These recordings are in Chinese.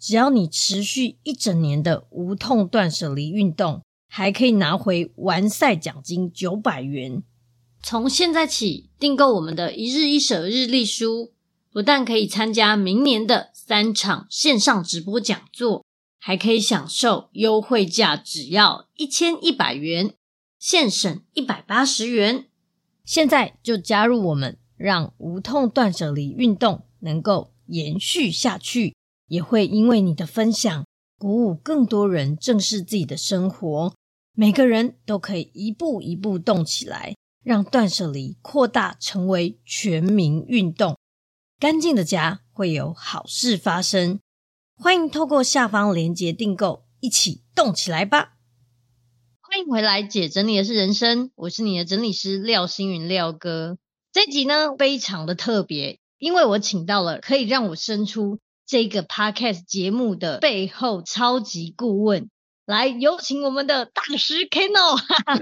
只要你持续一整年的无痛断舍离运动，还可以拿回完赛奖金九百元。从现在起订购我们的一日一舍日历书，不但可以参加明年的三场线上直播讲座，还可以享受优惠价，只要一千一百元，现省一百八十元。现在就加入我们，让无痛断舍离运动能够延续下去。也会因为你的分享，鼓舞更多人正视自己的生活。每个人都可以一步一步动起来，让断舍离扩大成为全民运动。干净的家会有好事发生。欢迎透过下方链接订购，一起动起来吧！欢迎回来，姐整理的是人生，我是你的整理师廖星云廖哥。这集呢非常的特别，因为我请到了可以让我生出。这个 podcast 节目的背后超级顾问，来有请我们的大师 Keno，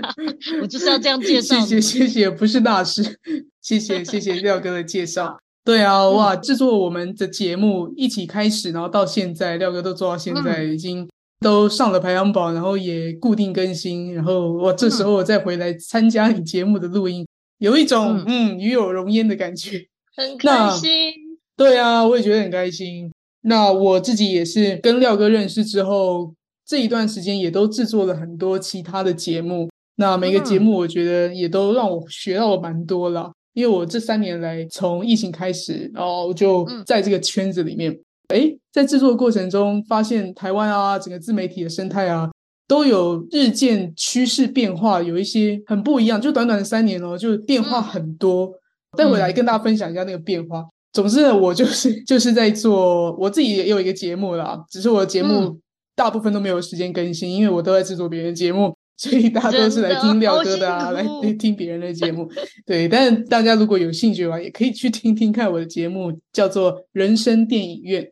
我就是要这样介绍。谢谢谢谢，不是大师，谢谢谢谢廖哥的介绍。对啊，哇，制作我们的节目一起开始，然后到现在，廖哥都做到现在，已经都上了排行榜，然后也固定更新，然后我这时候我再回来参加你节目的录音，有一种嗯与有荣焉的感觉，很开心。对啊，我也觉得很开心。那我自己也是跟廖哥认识之后，这一段时间也都制作了很多其他的节目。那每个节目我觉得也都让我学到了蛮多了，因为我这三年来从疫情开始，然后就在这个圈子里面，诶，在制作过程中发现台湾啊，整个自媒体的生态啊，都有日渐趋势变化，有一些很不一样。就短短的三年哦，就变化很多。待会来跟大家分享一下那个变化。总之呢，我就是 就是在做我自己也有一个节目啦，只是我的节目大部分都没有时间更新，嗯、因为我都在制作别人的节目，所以大家都是来听廖哥的啊，来听别人的节目。对，但是大家如果有兴趣的话，也可以去听听看我的节目，叫做《人生电影院》。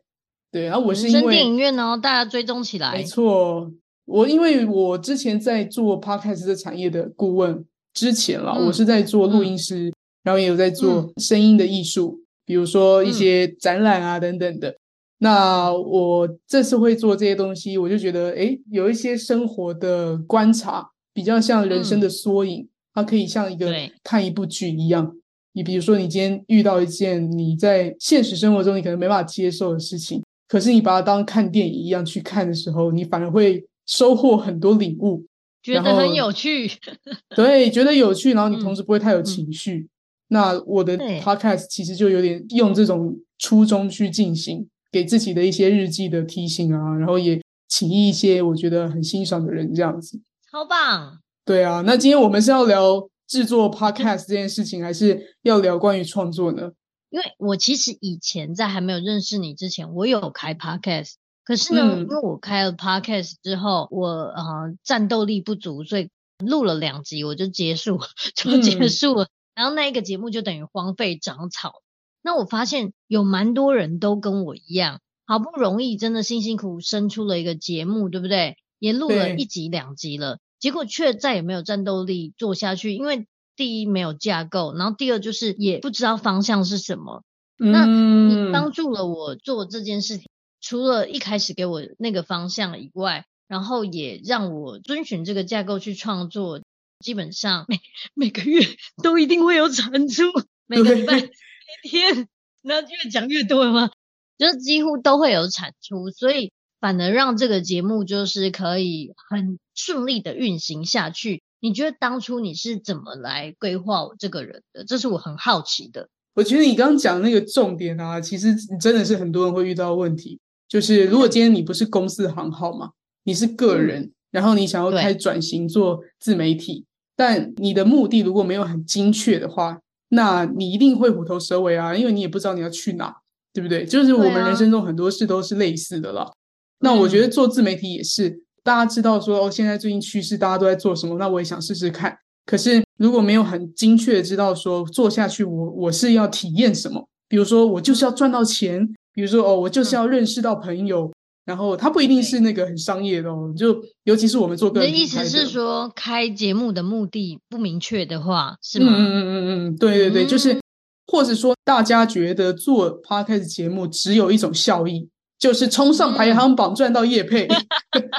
对，然后我是因为人生电影院哦，大家追踪起来。没错，我因为我之前在做 Podcast 的产业的顾问之前啦，嗯、我是在做录音师，嗯、然后也有在做声音的艺术。嗯比如说一些展览啊等等的，嗯、那我这次会做这些东西，我就觉得，诶，有一些生活的观察，比较像人生的缩影，嗯、它可以像一个看一部剧一样。你比如说，你今天遇到一件你在现实生活中你可能没办法接受的事情，可是你把它当看电影一样去看的时候，你反而会收获很多领悟，觉得很有趣。对，觉得有趣，然后你同时不会太有情绪。嗯嗯那我的 podcast 其实就有点用这种初衷去进行，给自己的一些日记的提醒啊，然后也请一些我觉得很欣赏的人这样子，超棒。对啊，那今天我们是要聊制作 podcast 这件事情，还是要聊关于创作呢？因为我其实以前在还没有认识你之前，我有开 podcast，可是呢，嗯、因为我开了 podcast 之后，我呃战斗力不足，所以录了两集我就结束，就结束了。嗯、然后那一个节目就等于荒废长草。那我发现有蛮多人都跟我一样，好不容易真的辛辛苦苦生出了一个节目，对不对？也录了一集两集了，结果却再也没有战斗力做下去，因为。第一没有架构，然后第二就是也不知道方向是什么。嗯、那你帮助了我做这件事情，除了一开始给我那个方向以外，然后也让我遵循这个架构去创作。基本上每每个月 都一定会有产出，每个礼拜一天，那越讲越多了吗？就是几乎都会有产出，所以反而让这个节目就是可以很顺利的运行下去。你觉得当初你是怎么来规划我这个人的？这是我很好奇的。我觉得你刚刚讲的那个重点啊，其实真的是很多人会遇到问题。就是如果今天你不是公司行号嘛，你是个人，嗯、然后你想要开转型做自媒体，对但你的目的如果没有很精确的话，那你一定会虎头蛇尾啊，因为你也不知道你要去哪，对不对？就是我们人生中很多事都是类似的啦。啊、那我觉得做自媒体也是。大家知道说哦，现在最近趋势大家都在做什么，那我也想试试看。可是如果没有很精确的知道说做下去我，我我是要体验什么？比如说我就是要赚到钱，比如说哦，我就是要认识到朋友，嗯、然后它不一定是那个很商业的哦。就尤其是我们做个人的，你的意思是说开节目的目的不明确的话，是吗？嗯嗯嗯嗯嗯，对对对，嗯、就是或者说大家觉得做 podcast 节目只有一种效益。就是冲上排行榜赚到业配，嗯、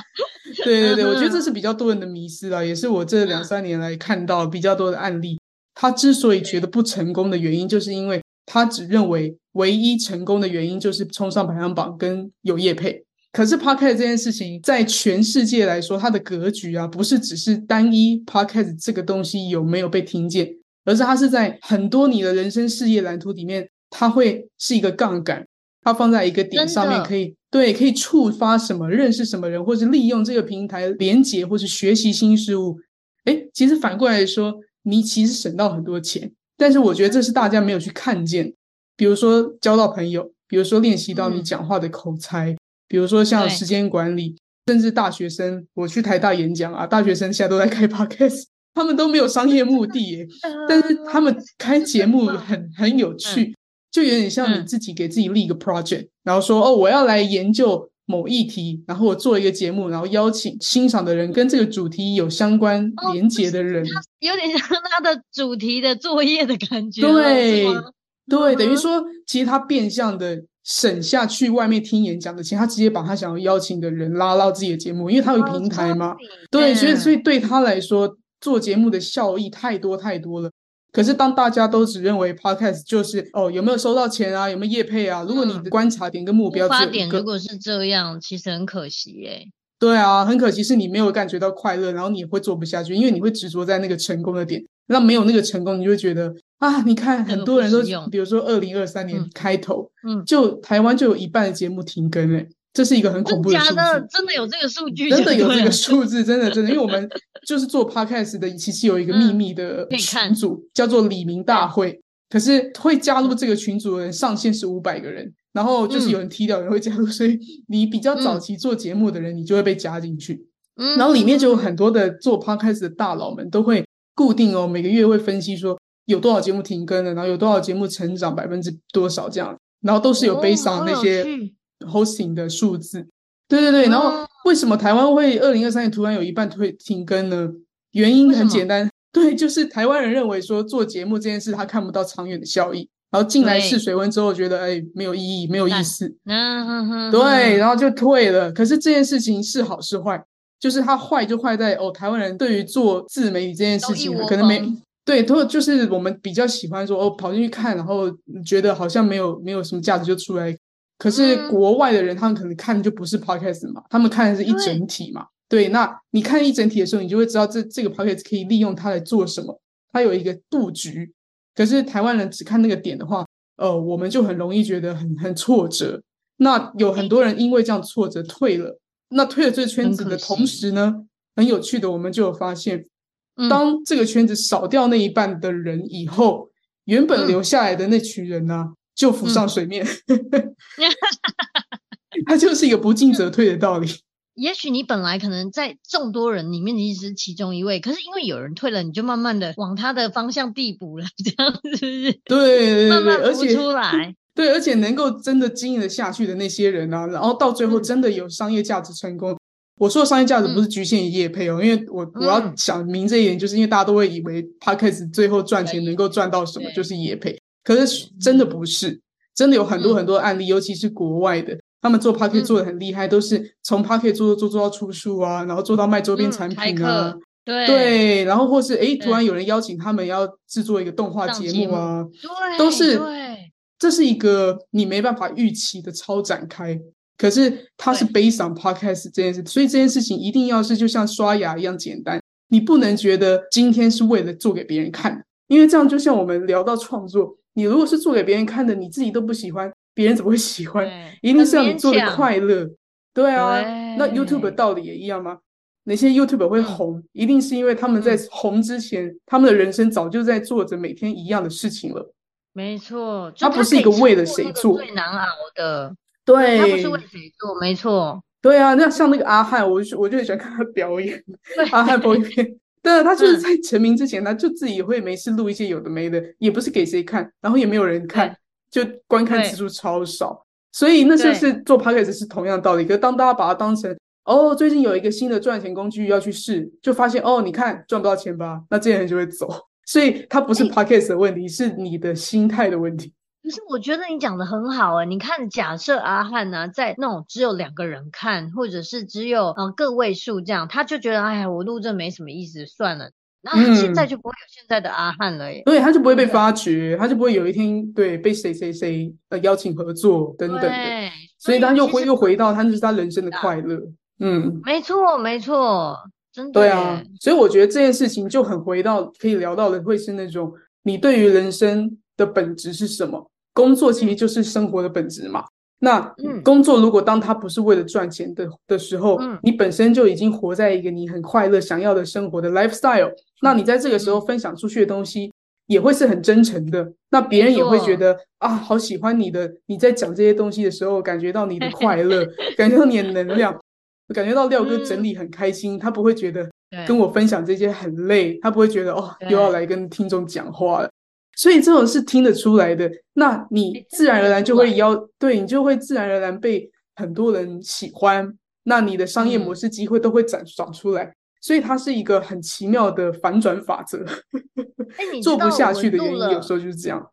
对对对，我觉得这是比较多人的迷思啊，也是我这两三年来看到比较多的案例。他之所以觉得不成功的原因，就是因为他只认为唯一成功的原因就是冲上排行榜跟有业配。可是 Podcast 这件事情，在全世界来说，它的格局啊，不是只是单一 Podcast 这个东西有没有被听见，而是它是在很多你的人生事业蓝图里面，它会是一个杠杆。它放在一个点上面，可以对，可以触发什么，认识什么人，或是利用这个平台连接，或是学习新事物。哎，其实反过来说，你其实省到很多钱。但是我觉得这是大家没有去看见，比如说交到朋友，比如说练习到你讲话的口才，嗯、比如说像时间管理，甚至大学生，我去台大演讲啊，大学生现在都在开 podcast，他们都没有商业目的耶，但是他们开节目很很有趣。嗯。就有点像你自己给自己立一个 project，、嗯、然后说哦，我要来研究某议题，然后我做一个节目，然后邀请欣赏的人跟这个主题有相关连结的人，哦、有点像他的主题的作业的感觉。对对，等于说其实他变相的省下去外面听演讲的钱，他直接把他想要邀请的人拉到自己的节目，因为他有平台嘛。哦、对，所以所以对他来说，做节目的效益太多太多了。可是，当大家都只认为 podcast 就是哦，有没有收到钱啊，有没有业配啊？如果你的观察点跟目标，发点如果是这样，其实很可惜耶。对啊，很可惜是你没有感觉到快乐，然后你也会做不下去，因为你会执着在那个成功的点。那没有那个成功，你就会觉得啊，你看很多人都，比如说二零二三年开头，嗯，就台湾就有一半的节目停更诶。这是一个很恐怖的数字，真的，真的有这个数据，真的有这个数字，真的真的，因为我们就是做 podcast 的，其实有一个 秘密的群组，嗯、叫做李明大会。可是会加入这个群组的人上限是五百个人，然后就是有人踢掉，有人会加入，所以你比较早期做节目的人，你就会被加进去。嗯，然后里面就有很多的做 podcast 的大佬们都会固定哦，每个月会分析说有多少节目停更了，然后有多少节目成长百分之多少这样，然后都是有 based on 那些。hosting 的数字，对对对，然后为什么台湾会二零二三年突然有一半会停更呢？原因很简单，对，就是台湾人认为说做节目这件事他看不到长远的效益，然后进来试水温之后觉得哎没有意义，没有意思，嗯。对，然后就退了。可是这件事情是好是坏，就是它坏就坏在哦，台湾人对于做自媒体这件事情可能没对，都就是我们比较喜欢说哦跑进去看，然后觉得好像没有没有什么价值就出来。可是国外的人，他们可能看的就不是 podcast 嘛，他们看的是一整体嘛。对，对，那你看一整体的时候，你就会知道这这个 podcast 可以利用它来做什么，它有一个布局。可是台湾人只看那个点的话，呃，我们就很容易觉得很很挫折。那有很多人因为这样挫折退了，那退了这个圈子的同时呢，很有趣的，我们就有发现，当这个圈子少掉那一半的人以后，原本留下来的那群人呢、啊，就浮上水面。它就是一个不进则退的道理。也许你本来可能在众多人里面你只是其中一位，可是因为有人退了，你就慢慢的往他的方向递补了，这样是不是？对对对，慢慢浮出来。对，而且能够真的经营得下去的那些人啊，然后到最后真的有商业价值成功。嗯、我说的商业价值不是局限于业配哦，嗯、因为我我要想明这一点，就是因为大家都会以为 Podcast 最后赚钱能够赚到什么就是业配，可是真的不是，真的有很多很多案例，嗯、尤其是国外的。他们做 Podcast 做的很厉害，嗯、都是从 Podcast 做做做到出书啊，然后做到卖周边产品啊，嗯、对。对，然后或是诶突然有人邀请他们要制作一个动画节目啊，对，都是对，这是一个你没办法预期的超展开，可是它是 based on Podcast 这件事，所以这件事情一定要是就像刷牙一样简单，你不能觉得今天是为了做给别人看，因为这样就像我们聊到创作，你如果是做给别人看的，你自己都不喜欢。别人怎么会喜欢？一定是要你做的快乐，对啊。对那 YouTube 的道理也一样吗？哪些 YouTuber 会红，嗯、一定是因为他们在红之前，嗯、他们的人生早就在做着每天一样的事情了。没错，他不是一个为了谁做，最难熬的。对，他不是为谁做，没错。对啊，那像那个阿汉，我就我就很喜欢看他表演。阿汉播一遍，对啊，他就是在成名之前，他就自己会没事录一些有的没的，也不是给谁看，然后也没有人看。就观看次数超少，所以那就是做 podcast 是同样的道理。可是当大家把它当成哦，最近有一个新的赚钱工具要去试，就发现哦，你看赚不到钱吧，那这些人就会走。所以它不是 podcast 的问题，欸、是你的心态的问题。可是我觉得你讲的很好啊、欸，你看，假设阿汉呢、啊，在那种只有两个人看，或者是只有嗯个位数这样，他就觉得哎呀，我录这没什么意思，算了。然后现在就不会有现在的阿汉了耶，对，他就不会被发掘，他就不会有一天对被谁谁谁呃邀请合作等等的，所以他又回又回到他就是他人生的快乐，嗯，没错没错，真的对啊，所以我觉得这件事情就很回到可以聊到的会是那种你对于人生的本质是什么？工作其实就是生活的本质嘛。那工作如果当它不是为了赚钱的的时候，嗯、你本身就已经活在一个你很快乐、想要的生活的 lifestyle，那你在这个时候分享出去的东西也会是很真诚的，那别人也会觉得啊，好喜欢你的，你在讲这些东西的时候，感觉到你的快乐，感觉到你的能量，感觉到廖哥整理很开心，嗯、他不会觉得跟我分享这些很累，他不会觉得哦，又要来跟听众讲话了。所以这种是听得出来的，那你自然而然就会邀，对，你就会自然而然被很多人喜欢，那你的商业模式机会都会长长出来，所以它是一个很奇妙的反转法则。做不下去的原因有时候就是这样。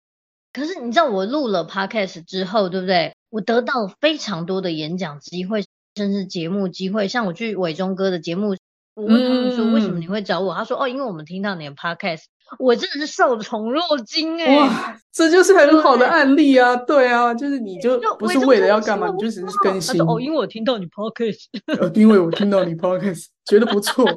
可是你知道我录了 Podcast 之后，对不对？我得到非常多的演讲机会，甚至节目机会，像我去伟忠哥的节目，我问他们说为什么你会找我，他说哦，因为我们听到你的 Podcast。我真的是受宠若惊哎！哇，这就是很好的案例啊！对啊，就是你就不是为了要干嘛，你就只是更新。哦，因为我听到你 podcast，因为我听到你 podcast，觉得不错。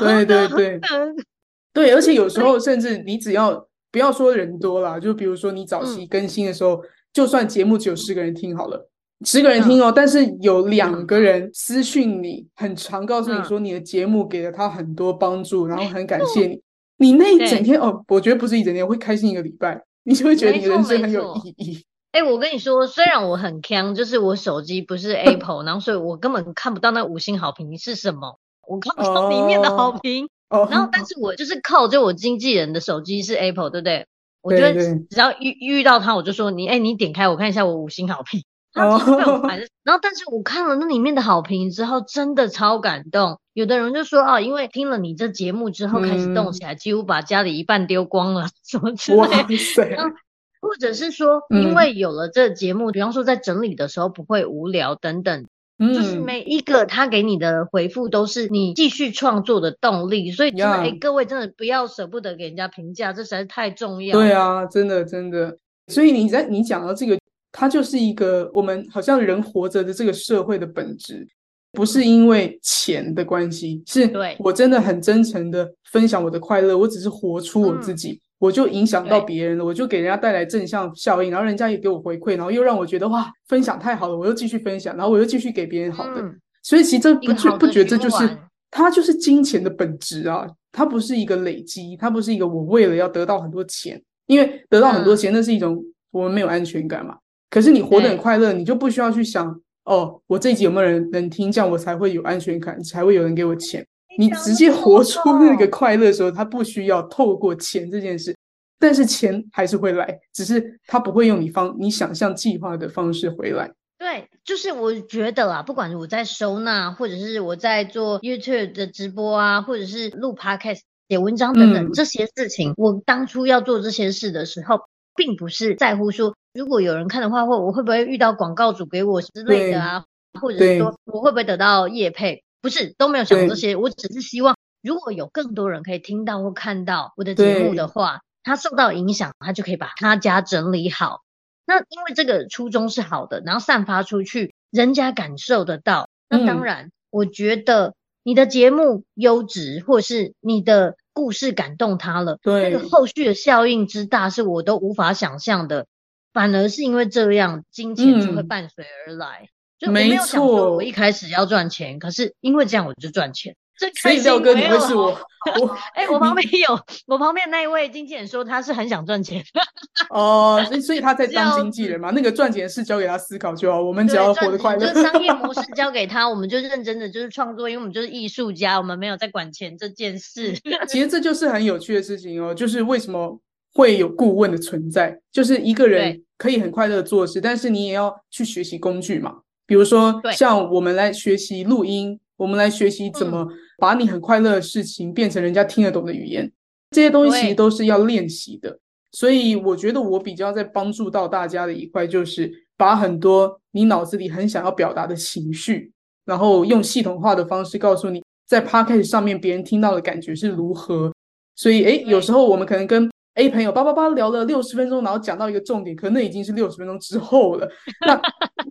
对对对，对，而且有时候甚至你只要不要说人多啦，就比如说你早期更新的时候，就算节目只有十个人听好了。十个人听哦，但是有两个人私讯你，很常告诉你说你的节目给了他很多帮助，然后很感谢你。你那一整天哦，我觉得不是一整天，我会开心一个礼拜，你就会觉得你人生很有意义。哎，我跟你说，虽然我很锵，就是我手机不是 Apple，然后所以我根本看不到那五星好评是什么，我看不到里面的好评。哦，然后但是我就是靠就我经纪人的手机是 Apple，对不对？我觉得只要遇遇到他，我就说你哎，你点开我看一下我五星好评。然后，然后，但是我看了那里面的好评之后，真的超感动。有的人就说啊，因为听了你这节目之后开始动起来，几乎把家里一半丢光了，什么之类的。或者是说，因为有了这节目，比方说在整理的时候不会无聊等等，就是每一个他给你的回复都是你继续创作的动力。所以真的，哎，各位真的不要舍不得给人家评价，这实在是太重要。对啊，真的真的。所以你在你讲到这个。它就是一个我们好像人活着的这个社会的本质，不是因为钱的关系，是我真的很真诚的分享我的快乐，我只是活出我自己，我就影响到别人了，我就给人家带来正向效应，然后人家也给我回馈，然后又让我觉得哇，分享太好了，我又继续分享，然后我又继续给别人好的，所以其实这不觉不觉得这就是它就是金钱的本质啊，它不是一个累积，它不是一个我为了要得到很多钱，因为得到很多钱那是一种我们没有安全感嘛。可是你活得很快乐，你就不需要去想哦，我这一集有没有人能听，这样我才会有安全感，才会有人给我钱。你直接活出那个快乐的时候，他不需要透过钱这件事，但是钱还是会来，只是他不会用你方你想象计划的方式回来。对，就是我觉得啦，不管我在收纳，或者是我在做 YouTube 的直播啊，或者是录 Podcast、写文章等等、嗯、这些事情，我当初要做这些事的时候，并不是在乎说如果有人看的话，或我会不会遇到广告主给我之类的啊，或者是说我会不会得到业配。不是都没有想这些，我只是希望如果有更多人可以听到或看到我的节目的话，他受到影响，他就可以把他家整理好。那因为这个初衷是好的，然后散发出去，人家感受得到。那当然，我觉得你的节目优质，或是你的故事感动他了，对，那个后续的效应之大，是我都无法想象的。反而是因为这样，金钱就会伴随而来。就我没有想说我一开始要赚钱，可是因为这样我就赚钱。所以廖哥，你会是我？我 哎、欸，我旁边有我旁边那一位经纪人说他是很想赚钱。哦，所以所以他在当经纪人嘛？那个赚钱是交给他思考就好，我们只要活得快乐。就商业模式交给他，我们就认真的就是创作，因为我们就是艺术家，我们没有在管钱这件事。其实这就是很有趣的事情哦，就是为什么会有顾问的存在？就是一个人可以很快乐做事，但是你也要去学习工具嘛。比如说，像我们来学习录音，我们来学习怎么把你很快乐的事情变成人家听得懂的语言，这些东西其实都是要练习的。所以我觉得我比较在帮助到大家的一块，就是把很多你脑子里很想要表达的情绪，然后用系统化的方式告诉你，在 Podcast 上面别人听到的感觉是如何。所以，诶，有时候我们可能跟 A 朋友叭叭叭聊了六十分钟，然后讲到一个重点，可能那已经是六十分钟之后了。那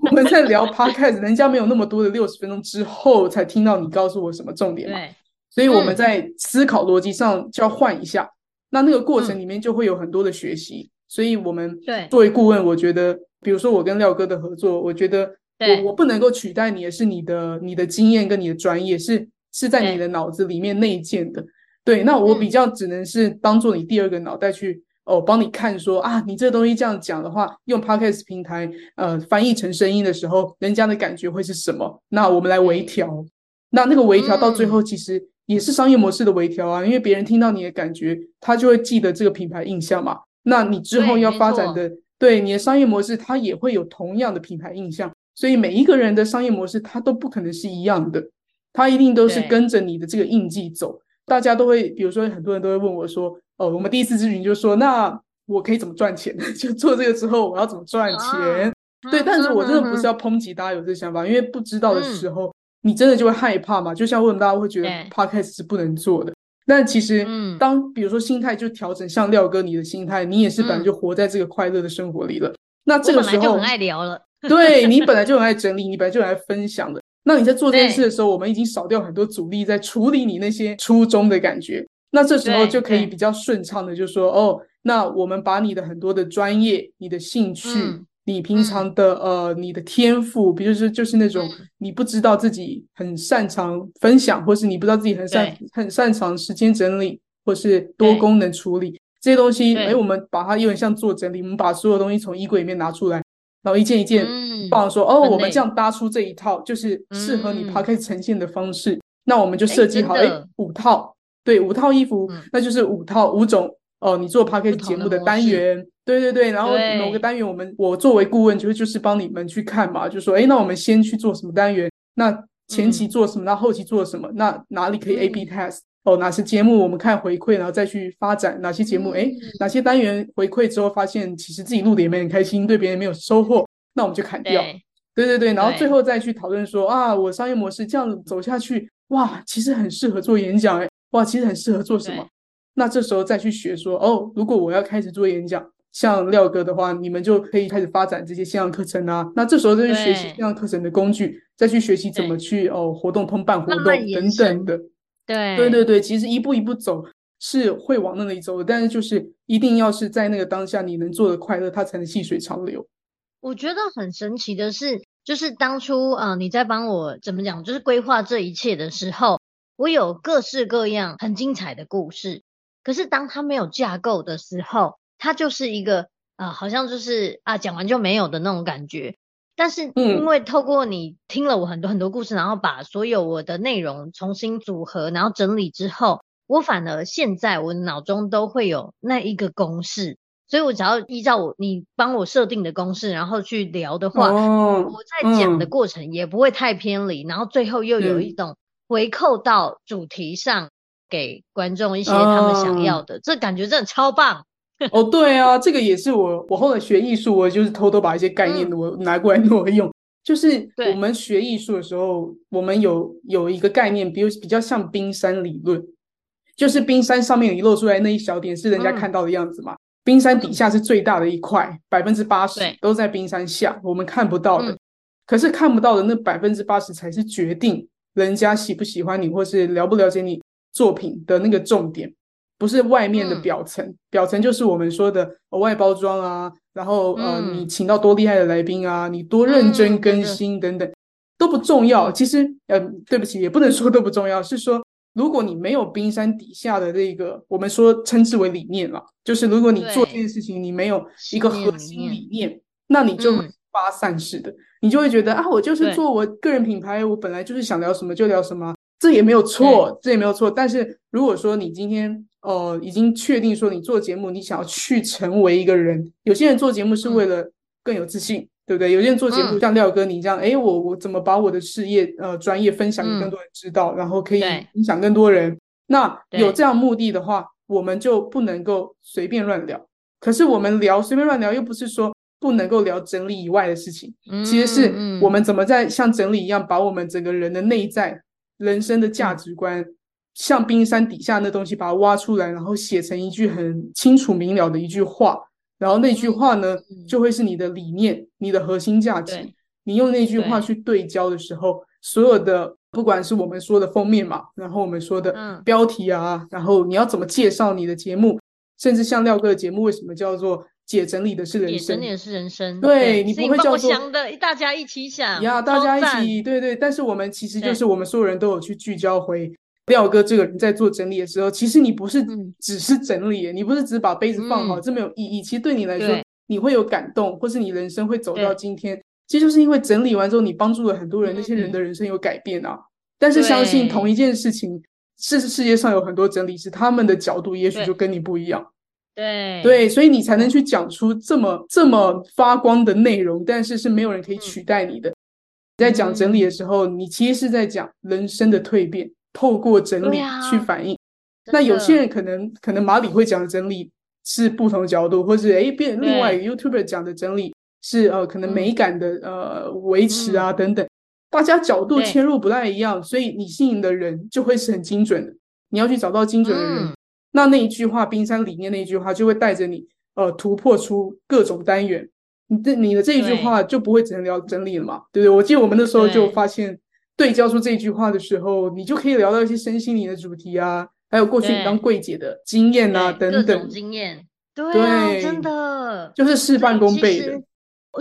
我们在聊 Podcast，人家没有那么多的六十分钟之后才听到你告诉我什么重点嘛？对。所以我们在思考逻辑上就要换一下。嗯、那那个过程里面就会有很多的学习。嗯、所以我们作为顾问，我觉得，比如说我跟廖哥的合作，我觉得我我不能够取代你也是你的你的经验跟你的专业，是是在你的脑子里面内建的。对，那我比较只能是当做你第二个脑袋去哦，帮你看说啊，你这个东西这样讲的话，用 Podcast 平台呃翻译成声音的时候，人家的感觉会是什么？那我们来微调，那那个微调到最后其实也是商业模式的微调啊，因为别人听到你的感觉，他就会记得这个品牌印象嘛。那你之后要发展的，对你的商业模式，它也会有同样的品牌印象。所以每一个人的商业模式，它都不可能是一样的，它一定都是跟着你的这个印记走。大家都会，比如说很多人都会问我说：“哦，我们第一次咨询就说，那我可以怎么赚钱？就做这个之后，我要怎么赚钱？”啊、对，但是我真的不是要抨击大家有这个想法，因为不知道的时候，嗯、你真的就会害怕嘛。就像为什么大家会觉得 Podcast 是不能做的？嗯、但其实，当比如说心态就调整，像廖哥你的心态，你也是本来就活在这个快乐的生活里了。嗯、那这个时候，就很爱聊了。对，你本来就很爱整理，你本来就很爱分享的。那你在做这件事的时候，我们已经少掉很多阻力，在处理你那些初衷的感觉。那这时候就可以比较顺畅的就说，哦，那我们把你的很多的专业、你的兴趣、嗯、你平常的、嗯、呃、你的天赋，比如说就是那种你不知道自己很擅长分享，或是你不知道自己很擅很擅长时间整理，或是多功能处理。这些东西，哎，我们把它有点像做整理，我们把所有东西从衣柜里面拿出来。然后一件一件放说，哦，我们这样搭出这一套就是适合你 Podcast 呈现的方式。那我们就设计好，哎，五套，对，五套衣服，那就是五套五种哦，你做 Podcast 节目的单元，对对对。然后某个单元，我们我作为顾问，就就是帮你们去看嘛，就说，哎，那我们先去做什么单元？那前期做什么？那后期做什么？那哪里可以 A/B test？哦，哪些节目我们看回馈，然后再去发展哪些节目？诶，哪些单元回馈之后发现其实自己录的也没很开心，对别人没有收获，那我们就砍掉。对，对对对，然后最后再去讨论说啊，我商业模式这样走下去，哇，其实很适合做演讲，诶，哇，其实很适合做什么？那这时候再去学说，哦，如果我要开始做演讲，像廖哥的话，你们就可以开始发展这些线上课程啊。那这时候再去学习线上课程的工具，再去学习怎么去哦活动通办活动等等的。对对对对，其实一步一步走是会往那里走的，但是就是一定要是在那个当下你能做的快乐，它才能细水长流。我觉得很神奇的是，就是当初啊、呃、你在帮我怎么讲，就是规划这一切的时候，我有各式各样很精彩的故事。可是当它没有架构的时候，它就是一个啊、呃，好像就是啊，讲完就没有的那种感觉。但是因为透过你听了我很多很多故事，然后把所有我的内容重新组合，然后整理之后，我反而现在我脑中都会有那一个公式。所以，我只要依照我你帮我设定的公式，然后去聊的话，哦、我在讲的过程也不会太偏离，嗯、然后最后又有一种回扣到主题上，给观众一些他们想要的，嗯、这感觉真的超棒。哦，对啊，这个也是我我后来学艺术，我就是偷偷把一些概念我拿过来挪用。嗯、就是我们学艺术的时候，我们有有一个概念，比如比较像冰山理论，就是冰山上面你露出来那一小点是人家看到的样子嘛。嗯冰山底下是最大的一块，百分之八十都在冰山下，我们看不到的。嗯、可是看不到的那百分之八十才是决定人家喜不喜欢你，或是了不了解你作品的那个重点，不是外面的表层。嗯、表层就是我们说的外包装啊，然后、嗯、呃，你请到多厉害的来宾啊，你多认真更新等等，嗯、都不重要。其实呃，对不起，也不能说都不重要，是说。如果你没有冰山底下的这个，我们说称之为理念了，就是如果你做这件事情，你没有一个核心理念，那你就发散式的，你就会觉得啊，我就是做我个人品牌，我本来就是想聊什么就聊什么，这也没有错，这也没有错。但是如果说你今天呃已经确定说你做节目，你想要去成为一个人，有些人做节目是为了更有自信。对不对？有些人做节目像廖哥你这样，哎、嗯，我我怎么把我的事业呃专业分享给更多人知道，嗯、然后可以影响更多人？那有这样目的的话，我们就不能够随便乱聊。可是我们聊随便乱聊，又不是说不能够聊整理以外的事情。嗯、其实是我们怎么在像整理一样，把我们整个人的内在、人生的价值观，嗯、像冰山底下那东西，把它挖出来，然后写成一句很清楚明了的一句话。然后那句话呢，嗯、就会是你的理念，嗯、你的核心价值。你用那句话去对焦的时候，所有的不管是我们说的封面嘛，然后我们说的标题啊，嗯、然后你要怎么介绍你的节目，甚至像廖哥的节目，为什么叫做“姐整理的是人生”？姐整理的是人生。对，对你不会叫做想的，大家一起想呀，大家一起对对。但是我们其实就是我们所有人都有去聚焦回。廖哥这个人在做整理的时候，其实你不是只是整理，嗯、你不是只把杯子放好，嗯、这没有意义。其实对你来说，你会有感动，或是你人生会走到今天，其实就是因为整理完之后，你帮助了很多人，嗯、那些人的人生有改变啊。但是相信同一件事情，是对世界上有很多整理师，他们的角度也许就跟你不一样。对对，所以你才能去讲出这么这么发光的内容，但是是没有人可以取代你的。嗯、在讲整理的时候，你其实是在讲人生的蜕变。透过整理去反映，啊、那有些人可能可能马里会讲的整理是不同角度，或是哎，变另外一个 YouTuber 讲的整理是呃可能美感的、嗯、呃维持啊等等，大家角度切入不太一样，所以你吸引的人就会是很精准的。你要去找到精准的人，嗯、那那一句话冰山理念那一句话就会带着你呃突破出各种单元。你的你的这一句话就不会只能聊整理了嘛？对不对？我记得我们那时候就发现。对焦出这句话的时候，你就可以聊到一些身心灵的主题啊，还有过去你当柜姐的经验啊，等等。经验，对啊，对真的就是事半功倍的。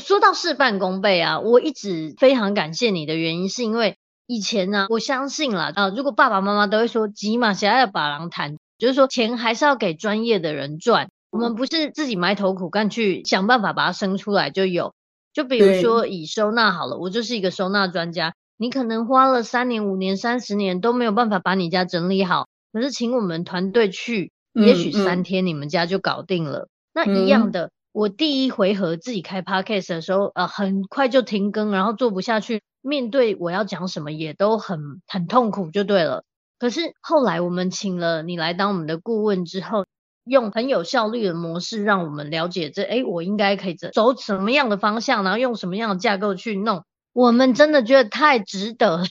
说到事半功倍啊，我一直非常感谢你的原因，是因为以前呢、啊，我相信啦啊，如果爸爸妈妈都会说“急嘛，想要把狼谈”，就是说钱还是要给专业的人赚，我们不是自己埋头苦干去想办法把它生出来就有。就比如说以收纳好了，我就是一个收纳专家。你可能花了三年、五年、三十年都没有办法把你家整理好，可是请我们团队去，也许三天你们家就搞定了。那一样的，我第一回合自己开 podcast 的时候，呃，很快就停更，然后做不下去，面对我要讲什么也都很很痛苦，就对了。可是后来我们请了你来当我们的顾问之后，用很有效率的模式让我们了解这，诶，我应该可以走什么样的方向，然后用什么样的架构去弄。我们真的觉得太值得了，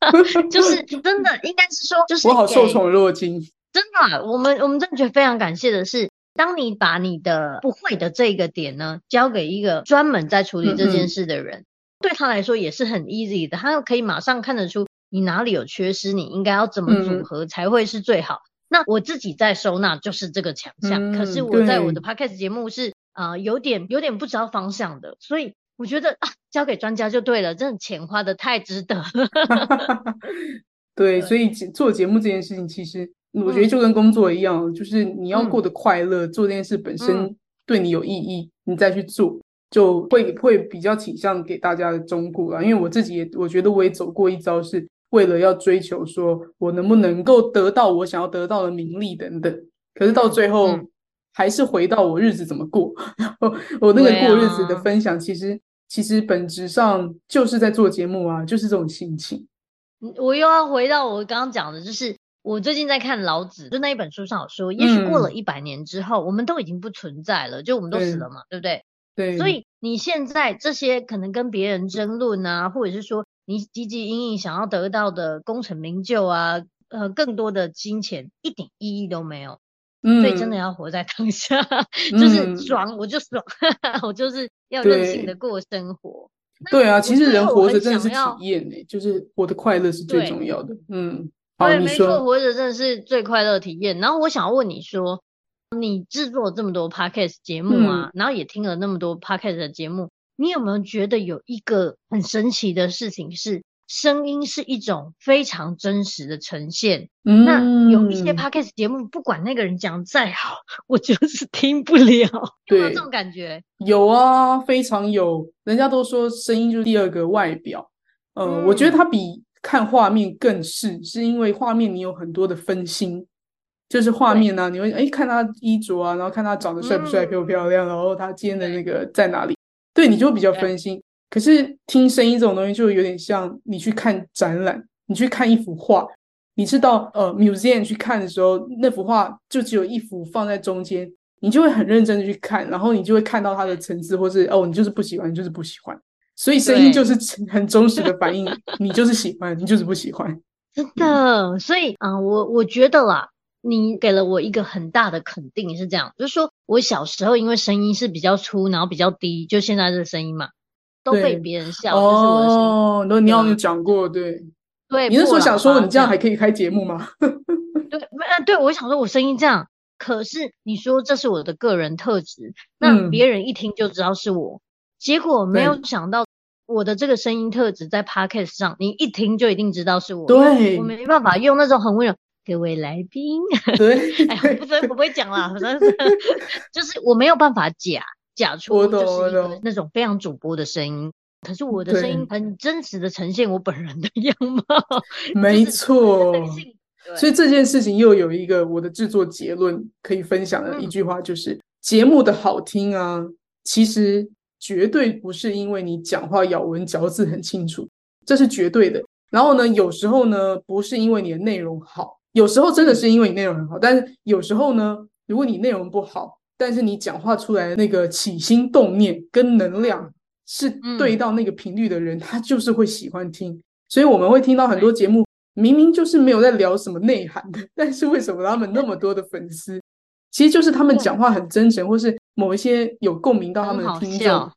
就是 真的应该是说，就是我好受宠若惊。真的，我们我们真的觉得非常感谢的是，当你把你的不会的这个点呢，交给一个专门在处理这件事的人，嗯嗯对他来说也是很 easy 的，他可以马上看得出你哪里有缺失，你应该要怎么组合才会是最好。嗯、那我自己在收纳就是这个强项，嗯、可是我在我的 podcast 节目是啊、呃，有点有点不知道方向的，所以。我觉得啊，交给专家就对了，真的钱花的太值得。对，所以做节目这件事情，其实我觉得就跟工作一样，嗯、就是你要过得快乐，嗯、做这件事本身对你有意义，嗯、你再去做，就会会比较倾向给大家的忠告啦。因为我自己也，我觉得我也走过一遭，是为了要追求说我能不能够得到我想要得到的名利等等，可是到最后。嗯还是回到我日子怎么过，然后我那个过日子的分享，其实、啊、其实本质上就是在做节目啊，就是这种心情。我又要回到我刚刚讲的，就是我最近在看老子，就那一本书上有说，也许过了一百年之后，嗯、我们都已经不存在了，就我们都死了嘛，对，对不对？对。所以你现在这些可能跟别人争论啊，或者是说你汲汲营营想要得到的功成名就啊，呃，更多的金钱，一点意义都没有。所以真的要活在当下，嗯、就是爽我就爽，嗯、我就是要任性的过生活。对啊，其实人活着真的是体验呢，就是活得快乐是最重要的。嗯，好，对，没错，活着真的是最快乐的体验。然后我想要问你说，你制作了这么多 podcast 节目啊，嗯、然后也听了那么多 podcast 的节目，你有没有觉得有一个很神奇的事情是？声音是一种非常真实的呈现。嗯、那有一些 podcast 节目，不管那个人讲再好，我就是听不了。有没有这种感觉？有啊，非常有。人家都说声音就是第二个外表。呃、嗯，我觉得它比看画面更是，是因为画面你有很多的分心，就是画面呢、啊，你会哎看他衣着啊，然后看他长得帅不帅、漂不漂亮，然后他今天的那个在哪里，对，你就会比较分心。可是听声音这种东西就有点像你去看展览，你去看一幅画，你是到呃 museum 去看的时候，那幅画就只有一幅放在中间，你就会很认真的去看，然后你就会看到它的层次，或是哦你就是不喜欢，你就是不喜欢，所以声音就是很忠实的反映你就是喜欢，你就是不喜欢，真的。所以啊、呃，我我觉得啦，你给了我一个很大的肯定，是这样，就是说我小时候因为声音是比较粗，然后比较低，就现在这个声音嘛。都被别人笑，哦，那你好像讲过，对，对，你那时候想说你这样还可以开节目吗？对，没，对，我想说我声音这样，可是你说这是我的个人特质，那别人一听就知道是我，结果没有想到我的这个声音特质在 Podcast 上，你一听就一定知道是我，对，我没办法用那种很温柔，各位来宾，对，哎，我不会不会讲啦，反正 就是我没有办法假。假出就是一个那种非常主播的声音，可是我的声音很真实的呈现我本人的 样貌，没错。所以这件事情又有一个我的制作结论可以分享的一句话，就是、嗯、节目的好听啊，其实绝对不是因为你讲话咬文嚼字很清楚，这是绝对的。然后呢，有时候呢，不是因为你的内容好，有时候真的是因为你内容很好，但是有时候呢，如果你内容不好。但是你讲话出来的那个起心动念跟能量是对到那个频率的人，嗯、他就是会喜欢听。所以我们会听到很多节目，明明就是没有在聊什么内涵的，但是为什么他们那么多的粉丝？其实就是他们讲话很真诚，或是某一些有共鸣到他们的听众，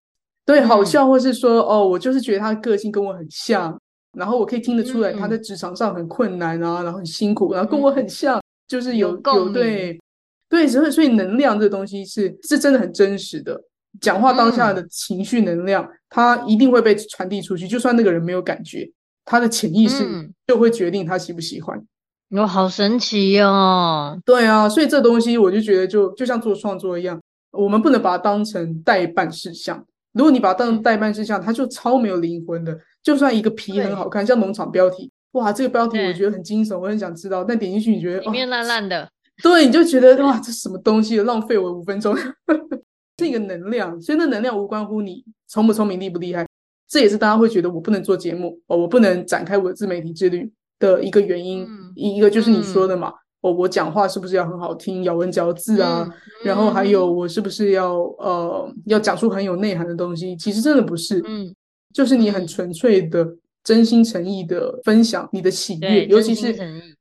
对，好笑，或是说哦，我就是觉得他的个性跟我很像，然后我可以听得出来他在职场上很困难啊，然后很辛苦，然后跟我很像，就是有有对。对，所以所以能量这个东西是是真的很真实的，讲话当下的情绪能量，嗯、它一定会被传递出去，就算那个人没有感觉，他的潜意识就会决定他喜不喜欢。哟、嗯，好神奇哦！对啊，所以这东西我就觉得就就像做创作一样，我们不能把它当成代办事项。如果你把它当成代办事项，它就超没有灵魂的。就算一个皮很好看，像农场标题，哇，这个标题我觉得很惊悚，我很想知道，但点进去你觉得里面烂烂的。哦对，你就觉得哇，这什么东西，浪费我五分钟，是一个能量，所以那能量无关乎你聪不聪明、厉不厉害，这也是大家会觉得我不能做节目哦，我不能展开我的自媒体之旅的一个原因。嗯、一个就是你说的嘛，嗯、哦，我讲话是不是要很好听，咬文嚼字啊？嗯、然后还有我是不是要呃要讲出很有内涵的东西？其实真的不是，嗯，就是你很纯粹的、真心诚意的分享你的喜悦，尤其是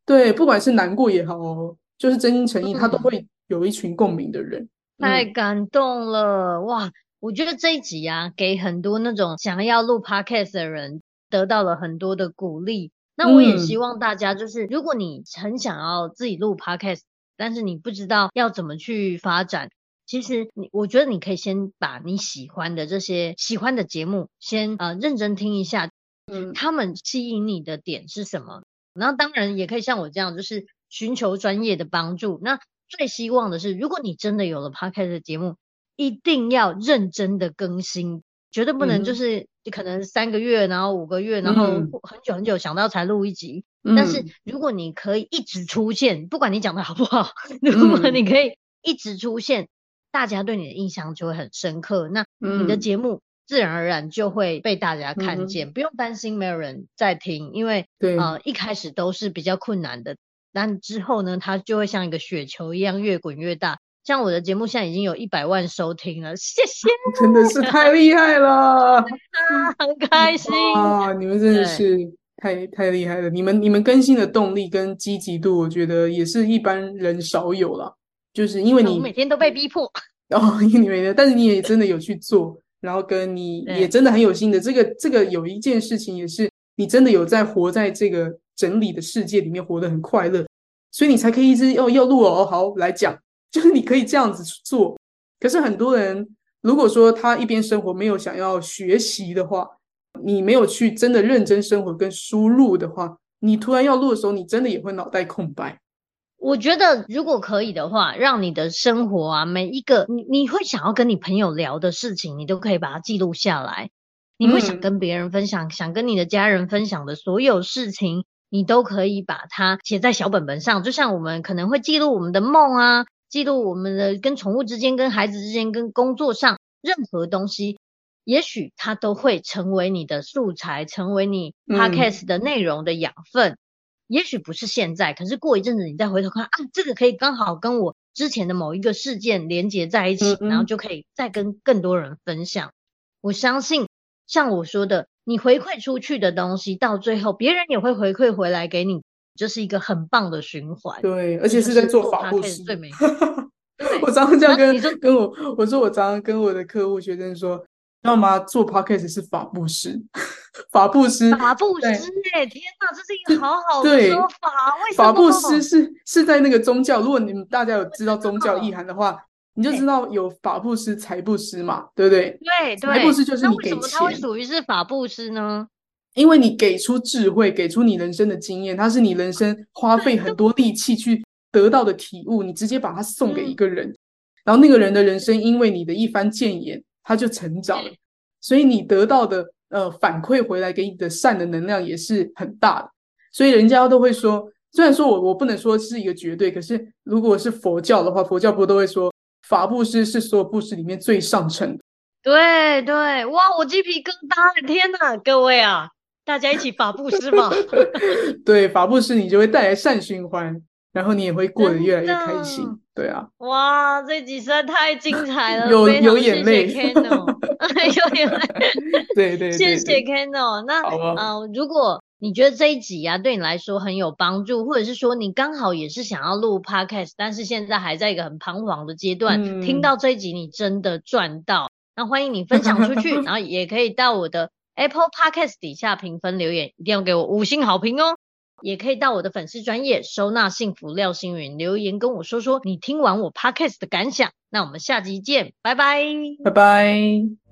对，不管是难过也好哦。就是真心诚意，他都会有一群共鸣的人，嗯、太感动了哇！我觉得这一集啊，给很多那种想要录 podcast 的人得到了很多的鼓励。那我也希望大家，就是、嗯、如果你很想要自己录 podcast，但是你不知道要怎么去发展，其实你我觉得你可以先把你喜欢的这些喜欢的节目先呃认真听一下，嗯，他们吸引你的点是什么？然后当然也可以像我这样，就是寻求专业的帮助。那最希望的是，如果你真的有了 Podcast 的节目，一定要认真的更新，绝对不能就是可能三个月，然后五个月，然后很久很久想到才录一集。嗯、但是如果你可以一直出现，不管你讲的好不好，如果你可以一直出现，大家对你的印象就会很深刻。那你的节目。自然而然就会被大家看见，嗯、不用担心没有人在听，因为对呃一开始都是比较困难的，但之后呢，它就会像一个雪球一样越滚越大。像我的节目现在已经有一百万收听了，谢谢，真的是太厉害了，很开心啊！你们真的是太太厉害了，你们你们更新的动力跟积极度，我觉得也是一般人少有了，就是因为你每天都被逼迫，然 后因为你每天，但是你也真的有去做。然后跟你也真的很有心的，这个这个有一件事情也是你真的有在活在这个整理的世界里面，活得很快乐，所以你才可以一直要要录哦，好来讲，就是你可以这样子做。可是很多人如果说他一边生活没有想要学习的话，你没有去真的认真生活跟输入的话，你突然要录的时候，你真的也会脑袋空白。我觉得，如果可以的话，让你的生活啊，每一个你你会想要跟你朋友聊的事情，你都可以把它记录下来。你会想跟别人分享，嗯、想跟你的家人分享的所有事情，你都可以把它写在小本本上。就像我们可能会记录我们的梦啊，记录我们的跟宠物之间、跟孩子之间、跟工作上任何东西，也许它都会成为你的素材，成为你 podcast 的内容的养分。嗯也许不是现在，可是过一阵子你再回头看啊，这个可以刚好跟我之前的某一个事件连接在一起，嗯嗯，然后就可以再跟更多人分享。我相信，像我说的，你回馈出去的东西，到最后别人也会回馈回来给你，这是一个很棒的循环。对，而且是在做法布施。最美。我常常这样跟跟我我说，我常常跟我的客户学生说。知道吗？做 podcast 是法布施，法布施，法布施哎！天哪，这是一个好好的说法。为什么？法布施是是在那个宗教，如果你们大家有知道宗教意涵的话，你就知道有法布施、财布施嘛，对不对？对对。财布施就是你给钱。那为什么它会属于是法布施呢？因为你给出智慧，给出你人生的经验，它是你人生花费很多力气去得到的体悟，你直接把它送给一个人，然后那个人的人生因为你的一番谏言。他就成长了，所以你得到的呃反馈回来给你的善的能量也是很大的。所以人家都会说，虽然说我我不能说是一个绝对，可是如果是佛教的话，佛教不都会说法布施是所有布施里面最上乘的。对对，哇，我鸡皮疙瘩！天哪，各位啊，大家一起法布施吧。对，法布施你就会带来善循环。然后你也会过得越来越开心，对啊！哇，这集实在太精彩了，有 有眼泪，有眼泪，对对，谢谢 Keno。那呃，如果你觉得这一集啊对你来说很有帮助，或者是说你刚好也是想要录 Podcast，但是现在还在一个很彷徨的阶段，嗯、听到这一集你真的赚到，那欢迎你分享出去，然后也可以到我的 Apple Podcast 底下评分留言，一定要给我五星好评哦。也可以到我的粉丝专业收纳幸福廖星云留言跟我说说你听完我 podcast 的感想。那我们下集见，拜拜，拜拜。